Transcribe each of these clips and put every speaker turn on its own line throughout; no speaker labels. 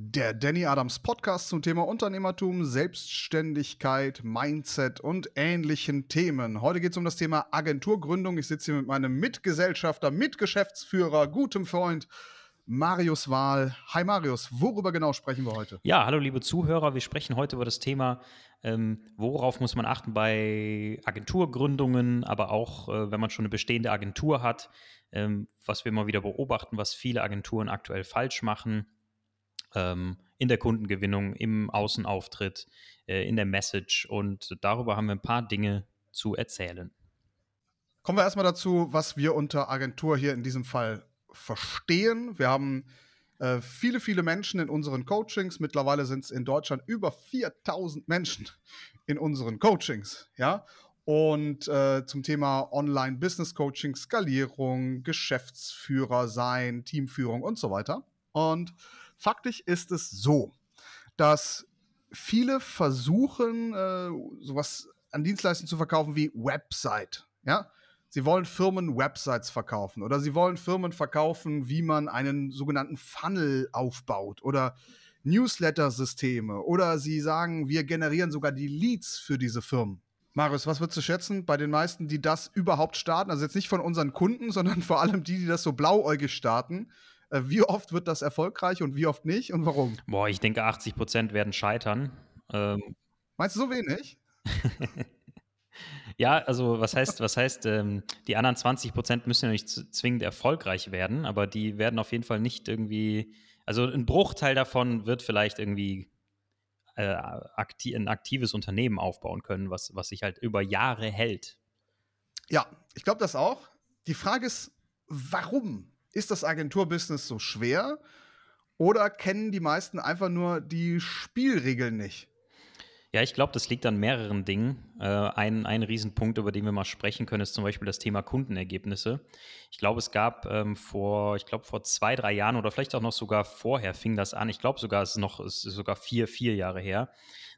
Der Danny Adams Podcast zum Thema Unternehmertum, Selbstständigkeit, Mindset und ähnlichen Themen. Heute geht es um das Thema Agenturgründung. Ich sitze hier mit meinem Mitgesellschafter, Mitgeschäftsführer, gutem Freund Marius Wahl. Hi Marius, worüber genau sprechen wir heute?
Ja, hallo liebe Zuhörer. Wir sprechen heute über das Thema, ähm, worauf muss man achten bei Agenturgründungen, aber auch äh, wenn man schon eine bestehende Agentur hat, ähm, was wir immer wieder beobachten, was viele Agenturen aktuell falsch machen ähm, in der Kundengewinnung, im Außenauftritt, äh, in der Message. Und darüber haben wir ein paar Dinge zu erzählen.
Kommen wir erstmal dazu, was wir unter Agentur hier in diesem Fall verstehen. Wir haben äh, viele, viele Menschen in unseren Coachings. Mittlerweile sind es in Deutschland über 4000 Menschen in unseren Coachings. Ja. Und äh, zum Thema Online-Business-Coaching, Skalierung, Geschäftsführer sein, Teamführung und so weiter. Und Faktisch ist es so, dass viele versuchen, äh, sowas an Dienstleistungen zu verkaufen wie Website. Ja? Sie wollen Firmen Websites verkaufen oder sie wollen Firmen verkaufen, wie man einen sogenannten Funnel aufbaut oder Newsletter-Systeme oder sie sagen, wir generieren sogar die Leads für diese Firmen. Marius, was würdest du schätzen bei den meisten, die das überhaupt starten? Also jetzt nicht von unseren Kunden, sondern vor allem die, die das so blauäugig starten. Äh, wie oft wird das erfolgreich und wie oft nicht und warum?
Boah, ich denke, 80 Prozent werden scheitern.
Ähm, Meinst du so wenig?
ja, also was heißt, was heißt, ähm, die anderen 20 Prozent müssen ja nicht zwingend erfolgreich werden, aber die werden auf jeden Fall nicht irgendwie, also ein Bruchteil davon wird vielleicht irgendwie äh, akti ein aktives Unternehmen aufbauen können, was, was sich halt über Jahre hält.
Ja, ich glaube das auch. Die Frage ist, warum? Ist das Agenturbusiness so schwer oder kennen die meisten einfach nur die Spielregeln nicht?
Ja, ich glaube, das liegt an mehreren Dingen. Äh, ein, ein Riesenpunkt, über den wir mal sprechen können, ist zum Beispiel das Thema Kundenergebnisse. Ich glaube, es gab ähm, vor, ich glaube, vor zwei, drei Jahren oder vielleicht auch noch sogar vorher fing das an. Ich glaube sogar, es ist noch, es ist sogar vier, vier Jahre her.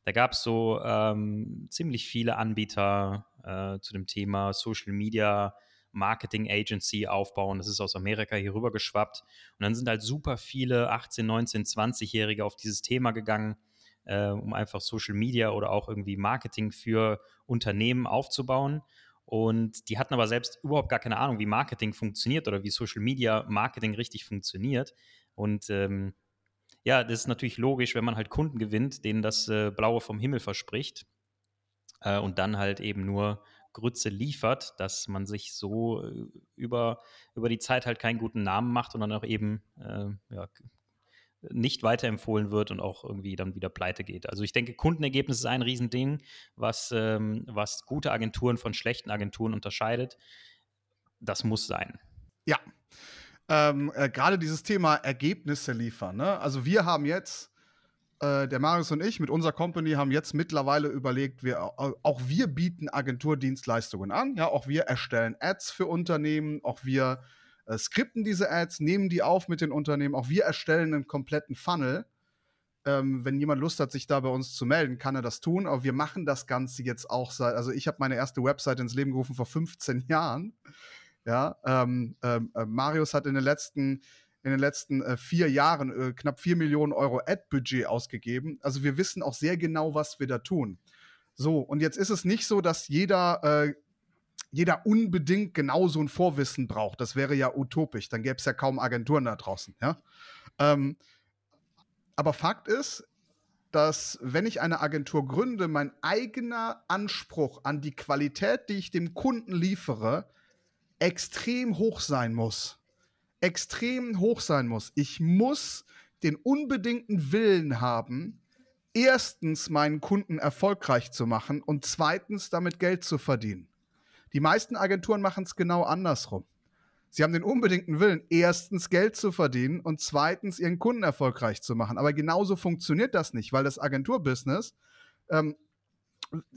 Da gab es so ähm, ziemlich viele Anbieter äh, zu dem Thema Social Media Marketing Agency aufbauen. Das ist aus Amerika hier rüber geschwappt. Und dann sind halt super viele 18, 19, 20-Jährige auf dieses Thema gegangen, äh, um einfach Social Media oder auch irgendwie Marketing für Unternehmen aufzubauen. Und die hatten aber selbst überhaupt gar keine Ahnung, wie Marketing funktioniert oder wie Social Media Marketing richtig funktioniert. Und ähm, ja, das ist natürlich logisch, wenn man halt Kunden gewinnt, denen das äh, Blaue vom Himmel verspricht äh, und dann halt eben nur Grütze liefert, dass man sich so äh, über, über die Zeit halt keinen guten Namen macht und dann auch eben äh, ja, nicht weiterempfohlen wird und auch irgendwie dann wieder pleite geht. Also ich denke, Kundenergebnis ist ein Riesending, was, ähm, was gute Agenturen von schlechten Agenturen unterscheidet. Das muss sein.
Ja. Ähm, äh, Gerade dieses Thema Ergebnisse liefern. Ne? Also wir haben jetzt äh, der Marius und ich mit unserer Company haben jetzt mittlerweile überlegt, wir, auch wir bieten Agenturdienstleistungen an. Ja, auch wir erstellen Ads für Unternehmen, auch wir äh, skripten diese Ads, nehmen die auf mit den Unternehmen, auch wir erstellen einen kompletten Funnel. Ähm, wenn jemand Lust hat, sich da bei uns zu melden, kann er das tun. Aber wir machen das Ganze jetzt auch seit, also ich habe meine erste Website ins Leben gerufen vor 15 Jahren. Ja, ähm, ähm, äh, Marius hat in den letzten in den letzten äh, vier Jahren äh, knapp vier Millionen Euro Ad-Budget ausgegeben. Also wir wissen auch sehr genau, was wir da tun. So, und jetzt ist es nicht so, dass jeder, äh, jeder unbedingt genau so ein Vorwissen braucht. Das wäre ja utopisch. Dann gäbe es ja kaum Agenturen da draußen. Ja? Ähm, aber Fakt ist, dass wenn ich eine Agentur gründe, mein eigener Anspruch an die Qualität, die ich dem Kunden liefere, extrem hoch sein muss extrem hoch sein muss. Ich muss den unbedingten Willen haben, erstens meinen Kunden erfolgreich zu machen und zweitens damit Geld zu verdienen. Die meisten Agenturen machen es genau andersrum. Sie haben den unbedingten Willen, erstens Geld zu verdienen und zweitens ihren Kunden erfolgreich zu machen. Aber genauso funktioniert das nicht, weil das Agenturbusiness ähm,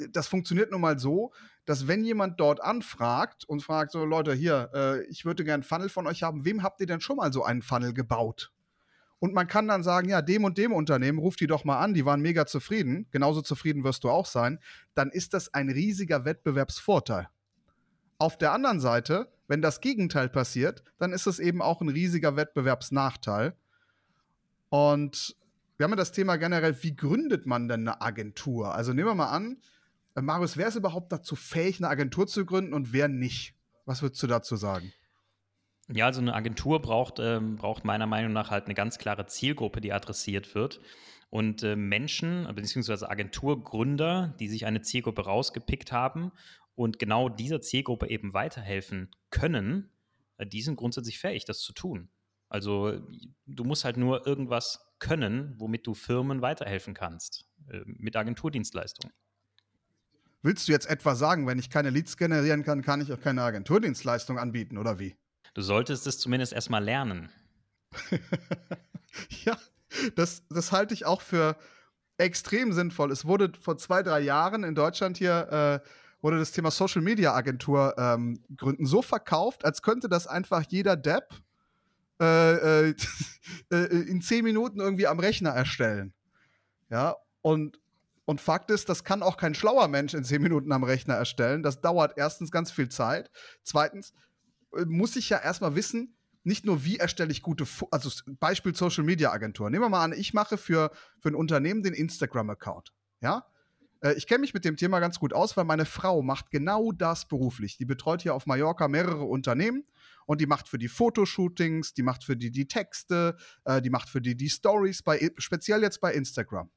das funktioniert nun mal so, dass wenn jemand dort anfragt und fragt, so Leute, hier, äh, ich würde gerne einen Funnel von euch haben, wem habt ihr denn schon mal so einen Funnel gebaut? Und man kann dann sagen, ja, dem und dem Unternehmen, ruft die doch mal an, die waren mega zufrieden, genauso zufrieden wirst du auch sein, dann ist das ein riesiger Wettbewerbsvorteil. Auf der anderen Seite, wenn das Gegenteil passiert, dann ist es eben auch ein riesiger Wettbewerbsnachteil. Und wir haben ja das Thema generell, wie gründet man denn eine Agentur? Also nehmen wir mal an, äh, Marius, wer ist überhaupt dazu fähig, eine Agentur zu gründen und wer nicht? Was würdest du dazu sagen?
Ja, also eine Agentur braucht, ähm, braucht meiner Meinung nach halt eine ganz klare Zielgruppe, die adressiert wird. Und äh, Menschen, beziehungsweise Agenturgründer, die sich eine Zielgruppe rausgepickt haben und genau dieser Zielgruppe eben weiterhelfen können, äh, die sind grundsätzlich fähig, das zu tun. Also du musst halt nur irgendwas können, womit du Firmen weiterhelfen kannst, äh, mit Agenturdienstleistungen.
Willst du jetzt etwa sagen, wenn ich keine Leads generieren kann, kann ich auch keine Agenturdienstleistung anbieten, oder wie?
Du solltest es zumindest erstmal lernen.
ja, das, das halte ich auch für extrem sinnvoll. Es wurde vor zwei, drei Jahren in Deutschland hier, äh, wurde das Thema Social Media Agentur ähm, gründen so verkauft, als könnte das einfach jeder Depp äh, äh, äh, in zehn Minuten irgendwie am Rechner erstellen. Ja, und, und Fakt ist, das kann auch kein schlauer Mensch in zehn Minuten am Rechner erstellen. Das dauert erstens ganz viel Zeit. Zweitens, äh, muss ich ja erstmal wissen, nicht nur, wie erstelle ich gute, Fo also Beispiel Social Media Agentur. Nehmen wir mal an, ich mache für, für ein Unternehmen den Instagram-Account. Ja? Äh, ich kenne mich mit dem Thema ganz gut aus, weil meine Frau macht genau das beruflich. Die betreut hier auf Mallorca mehrere Unternehmen und die macht für die Fotoshootings, die macht für die die Texte, äh, die macht für die die Stories, bei, speziell jetzt bei Instagram.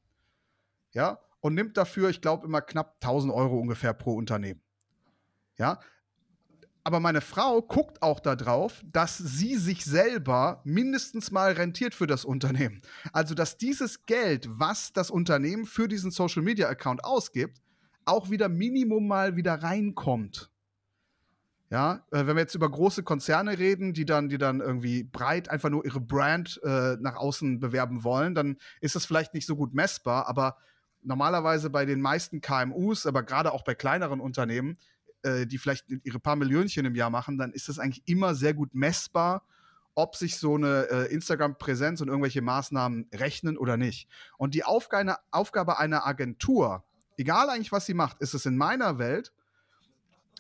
Ja, und nimmt dafür, ich glaube, immer knapp 1000 Euro ungefähr pro Unternehmen. Ja, aber meine Frau guckt auch darauf, dass sie sich selber mindestens mal rentiert für das Unternehmen. Also, dass dieses Geld, was das Unternehmen für diesen Social Media Account ausgibt, auch wieder Minimum mal wieder reinkommt. Ja, äh, wenn wir jetzt über große Konzerne reden, die dann, die dann irgendwie breit einfach nur ihre Brand äh, nach außen bewerben wollen, dann ist das vielleicht nicht so gut messbar, aber normalerweise bei den meisten KMUs, aber gerade auch bei kleineren Unternehmen, äh, die vielleicht ihre paar Millionchen im Jahr machen, dann ist das eigentlich immer sehr gut messbar, ob sich so eine äh, Instagram-Präsenz und irgendwelche Maßnahmen rechnen oder nicht. Und die Aufgabe, Aufgabe einer Agentur, egal eigentlich, was sie macht, ist es in meiner Welt,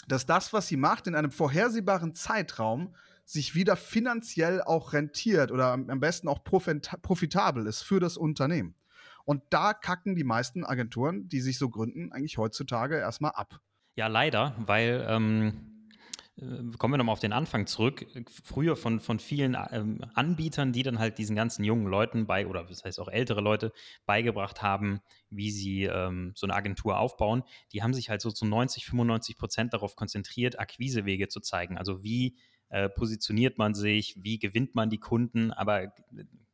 dass das, was sie macht, in einem vorhersehbaren Zeitraum sich wieder finanziell auch rentiert oder am besten auch profitabel ist für das Unternehmen. Und da kacken die meisten Agenturen, die sich so gründen, eigentlich heutzutage erstmal ab.
Ja, leider, weil ähm, äh, kommen wir nochmal auf den Anfang zurück. Früher von, von vielen ähm, Anbietern, die dann halt diesen ganzen jungen Leuten bei, oder das heißt auch ältere Leute, beigebracht haben, wie sie ähm, so eine Agentur aufbauen, die haben sich halt so zu 90, 95 Prozent darauf konzentriert, Akquisewege zu zeigen. Also wie äh, positioniert man sich, wie gewinnt man die Kunden, aber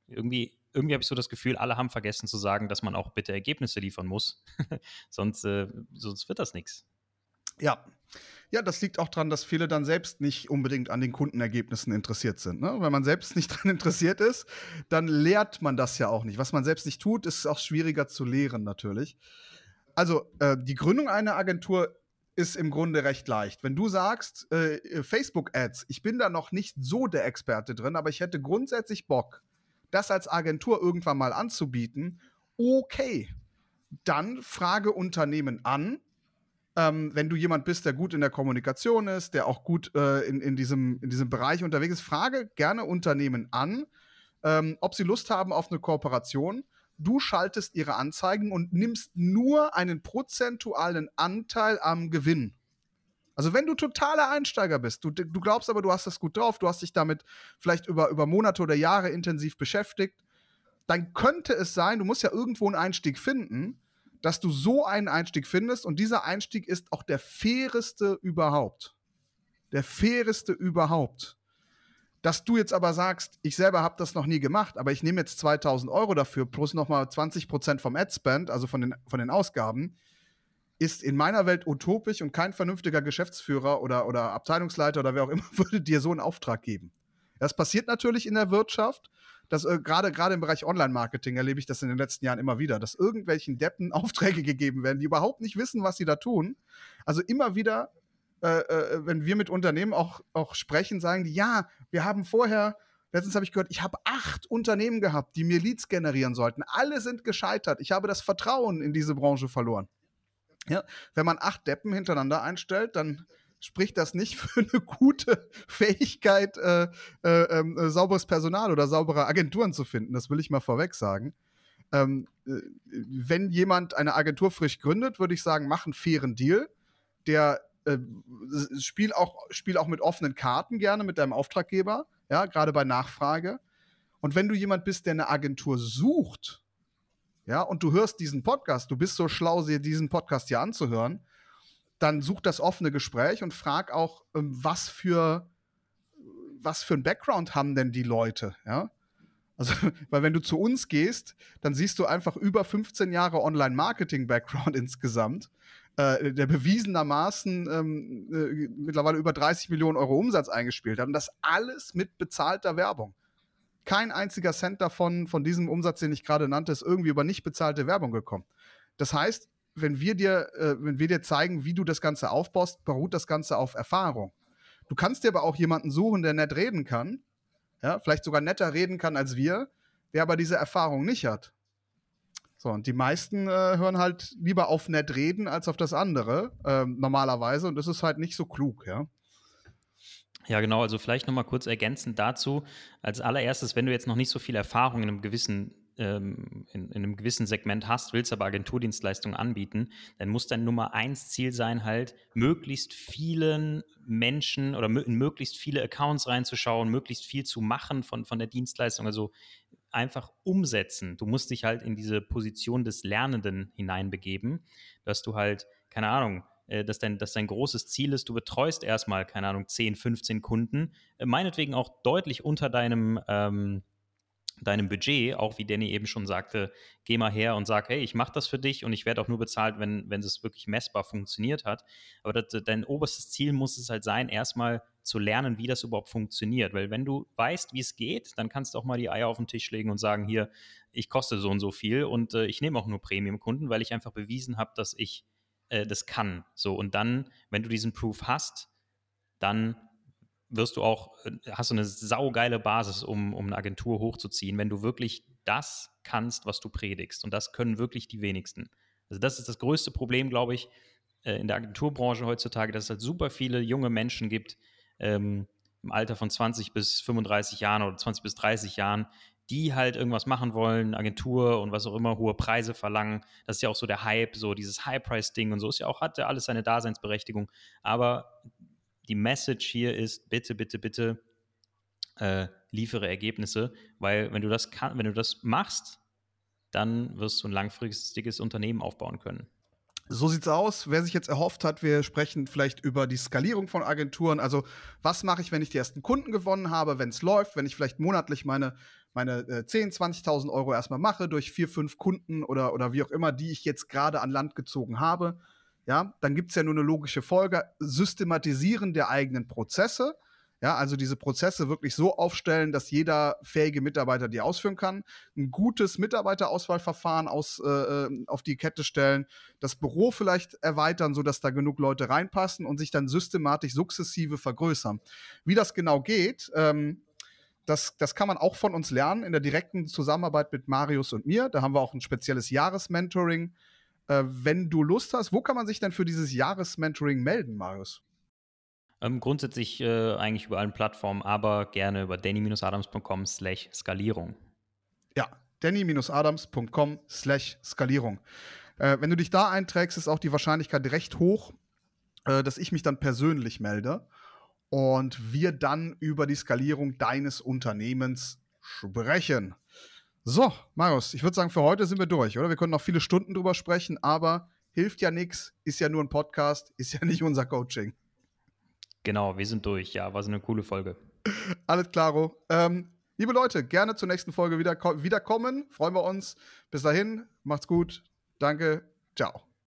irgendwie irgendwie habe ich so das Gefühl, alle haben vergessen zu sagen, dass man auch bitte Ergebnisse liefern muss. sonst, äh, sonst wird das nichts.
Ja. Ja, das liegt auch daran, dass viele dann selbst nicht unbedingt an den Kundenergebnissen interessiert sind. Ne? Wenn man selbst nicht daran interessiert ist, dann lehrt man das ja auch nicht. Was man selbst nicht tut, ist auch schwieriger zu lehren natürlich. Also äh, die Gründung einer Agentur ist im Grunde recht leicht. Wenn du sagst, äh, Facebook-Ads, ich bin da noch nicht so der Experte drin, aber ich hätte grundsätzlich Bock, das als Agentur irgendwann mal anzubieten, okay, dann frage Unternehmen an, ähm, wenn du jemand bist, der gut in der Kommunikation ist, der auch gut äh, in, in, diesem, in diesem Bereich unterwegs ist, frage gerne Unternehmen an, ähm, ob sie Lust haben auf eine Kooperation. Du schaltest ihre Anzeigen und nimmst nur einen prozentualen Anteil am Gewinn. Also wenn du totaler Einsteiger bist, du, du glaubst aber, du hast das gut drauf, du hast dich damit vielleicht über, über Monate oder Jahre intensiv beschäftigt, dann könnte es sein, du musst ja irgendwo einen Einstieg finden, dass du so einen Einstieg findest und dieser Einstieg ist auch der faireste überhaupt. Der faireste überhaupt. Dass du jetzt aber sagst, ich selber habe das noch nie gemacht, aber ich nehme jetzt 2000 Euro dafür plus nochmal 20 Prozent vom Ad-Spend, also von den, von den Ausgaben, ist in meiner Welt utopisch und kein vernünftiger Geschäftsführer oder, oder Abteilungsleiter oder wer auch immer würde dir so einen Auftrag geben. Das passiert natürlich in der Wirtschaft dass äh, gerade gerade im Bereich Online-Marketing erlebe ich das in den letzten Jahren immer wieder, dass irgendwelchen Deppen Aufträge gegeben werden, die überhaupt nicht wissen, was sie da tun. Also immer wieder, äh, äh, wenn wir mit Unternehmen auch, auch sprechen, sagen die, ja, wir haben vorher Letztens habe ich gehört, ich habe acht Unternehmen gehabt, die mir Leads generieren sollten. Alle sind gescheitert. Ich habe das Vertrauen in diese Branche verloren. Ja, wenn man acht Deppen hintereinander einstellt, dann spricht das nicht für eine gute Fähigkeit, äh, äh, äh, sauberes Personal oder saubere Agenturen zu finden. Das will ich mal vorweg sagen. Ähm, äh, wenn jemand eine Agentur frisch gründet, würde ich sagen, mach einen fairen Deal. Der äh, spiel, auch, spiel auch mit offenen Karten gerne mit deinem Auftraggeber, ja, gerade bei Nachfrage. Und wenn du jemand bist, der eine Agentur sucht, ja, und du hörst diesen Podcast, du bist so schlau, dir diesen Podcast hier anzuhören, dann such das offene Gespräch und frag auch, ähm, was für was für ein Background haben denn die Leute, ja? Also, weil wenn du zu uns gehst, dann siehst du einfach über 15 Jahre Online-Marketing-Background insgesamt, äh, der bewiesenermaßen ähm, äh, mittlerweile über 30 Millionen Euro Umsatz eingespielt hat. Und das alles mit bezahlter Werbung. Kein einziger Cent davon, von diesem Umsatz, den ich gerade nannte, ist irgendwie über nicht bezahlte Werbung gekommen. Das heißt, wenn wir dir, äh, wenn wir dir zeigen, wie du das Ganze aufbaust, beruht das Ganze auf Erfahrung. Du kannst dir aber auch jemanden suchen, der nett reden kann, ja, vielleicht sogar netter reden kann als wir, der aber diese Erfahrung nicht hat. So, und die meisten äh, hören halt lieber auf nett reden als auf das andere, äh, normalerweise. Und das ist halt nicht so klug, ja.
Ja, genau. Also vielleicht nochmal kurz ergänzend dazu. Als allererstes, wenn du jetzt noch nicht so viel Erfahrung in einem gewissen ähm, in, in, einem gewissen Segment hast, willst aber Agenturdienstleistungen anbieten, dann muss dein Nummer eins Ziel sein, halt möglichst vielen Menschen oder in möglichst viele Accounts reinzuschauen, möglichst viel zu machen von, von der Dienstleistung, also einfach umsetzen. Du musst dich halt in diese Position des Lernenden hineinbegeben, dass du halt, keine Ahnung, äh, dass dein, dass dein großes Ziel ist, du betreust erstmal, keine Ahnung, 10, 15 Kunden, äh, meinetwegen auch deutlich unter deinem ähm, deinem Budget, auch wie Danny eben schon sagte, geh mal her und sag, hey, ich mache das für dich und ich werde auch nur bezahlt, wenn, wenn es wirklich messbar funktioniert hat. Aber das, dein oberstes Ziel muss es halt sein, erstmal zu lernen, wie das überhaupt funktioniert. Weil wenn du weißt, wie es geht, dann kannst du auch mal die Eier auf den Tisch legen und sagen, hier, ich koste so und so viel und äh, ich nehme auch nur Premium-Kunden, weil ich einfach bewiesen habe, dass ich äh, das kann. So, und dann, wenn du diesen Proof hast, dann wirst du auch, äh, hast du eine saugeile Basis, um, um eine Agentur hochzuziehen, wenn du wirklich das kannst, was du predigst. Und das können wirklich die wenigsten. Also das ist das größte Problem, glaube ich, äh, in der Agenturbranche heutzutage, dass es halt super viele junge Menschen gibt, ähm, im Alter von 20 bis 35 Jahren oder 20 bis 30 Jahren, die halt irgendwas machen wollen, Agentur und was auch immer, hohe Preise verlangen. Das ist ja auch so der Hype, so dieses High-Price-Ding und so ist ja auch, hat ja alles seine Daseinsberechtigung. Aber die Message hier ist, bitte, bitte, bitte äh, liefere Ergebnisse, weil wenn du das kann, wenn du das machst, dann wirst du ein langfristiges Unternehmen aufbauen können.
So sieht's aus. Wer sich jetzt erhofft hat, wir sprechen vielleicht über die Skalierung von Agenturen. Also, was mache ich, wenn ich die ersten Kunden gewonnen habe, wenn es läuft, wenn ich vielleicht monatlich meine, meine äh, 10.000, 20.000 Euro erstmal mache durch vier, fünf Kunden oder, oder wie auch immer, die ich jetzt gerade an Land gezogen habe ja, dann gibt es ja nur eine logische Folge, Systematisieren der eigenen Prozesse. Ja, also diese Prozesse wirklich so aufstellen, dass jeder fähige Mitarbeiter die ausführen kann. Ein gutes Mitarbeiterauswahlverfahren aus, äh, äh, auf die Kette stellen, das Büro vielleicht erweitern, sodass da genug Leute reinpassen und sich dann systematisch sukzessive vergrößern. Wie das genau geht, ähm, das, das kann man auch von uns lernen in der direkten Zusammenarbeit mit Marius und mir. Da haben wir auch ein spezielles Jahresmentoring äh, wenn du Lust hast, wo kann man sich denn für dieses Jahresmentoring melden, Marius?
Ähm, grundsätzlich äh, eigentlich über allen Plattformen, aber gerne über danny-adams.com slash Skalierung.
Ja, danny-adams.com slash Skalierung. Äh, wenn du dich da einträgst, ist auch die Wahrscheinlichkeit recht hoch, äh, dass ich mich dann persönlich melde und wir dann über die Skalierung deines Unternehmens sprechen. So, Marius, ich würde sagen, für heute sind wir durch, oder? Wir können noch viele Stunden drüber sprechen, aber hilft ja nichts, ist ja nur ein Podcast, ist ja nicht unser Coaching.
Genau, wir sind durch. Ja, war so eine coole Folge.
Alles klaro. Ähm, liebe Leute, gerne zur nächsten Folge wieder, wiederkommen. Freuen wir uns. Bis dahin, macht's gut. Danke. Ciao.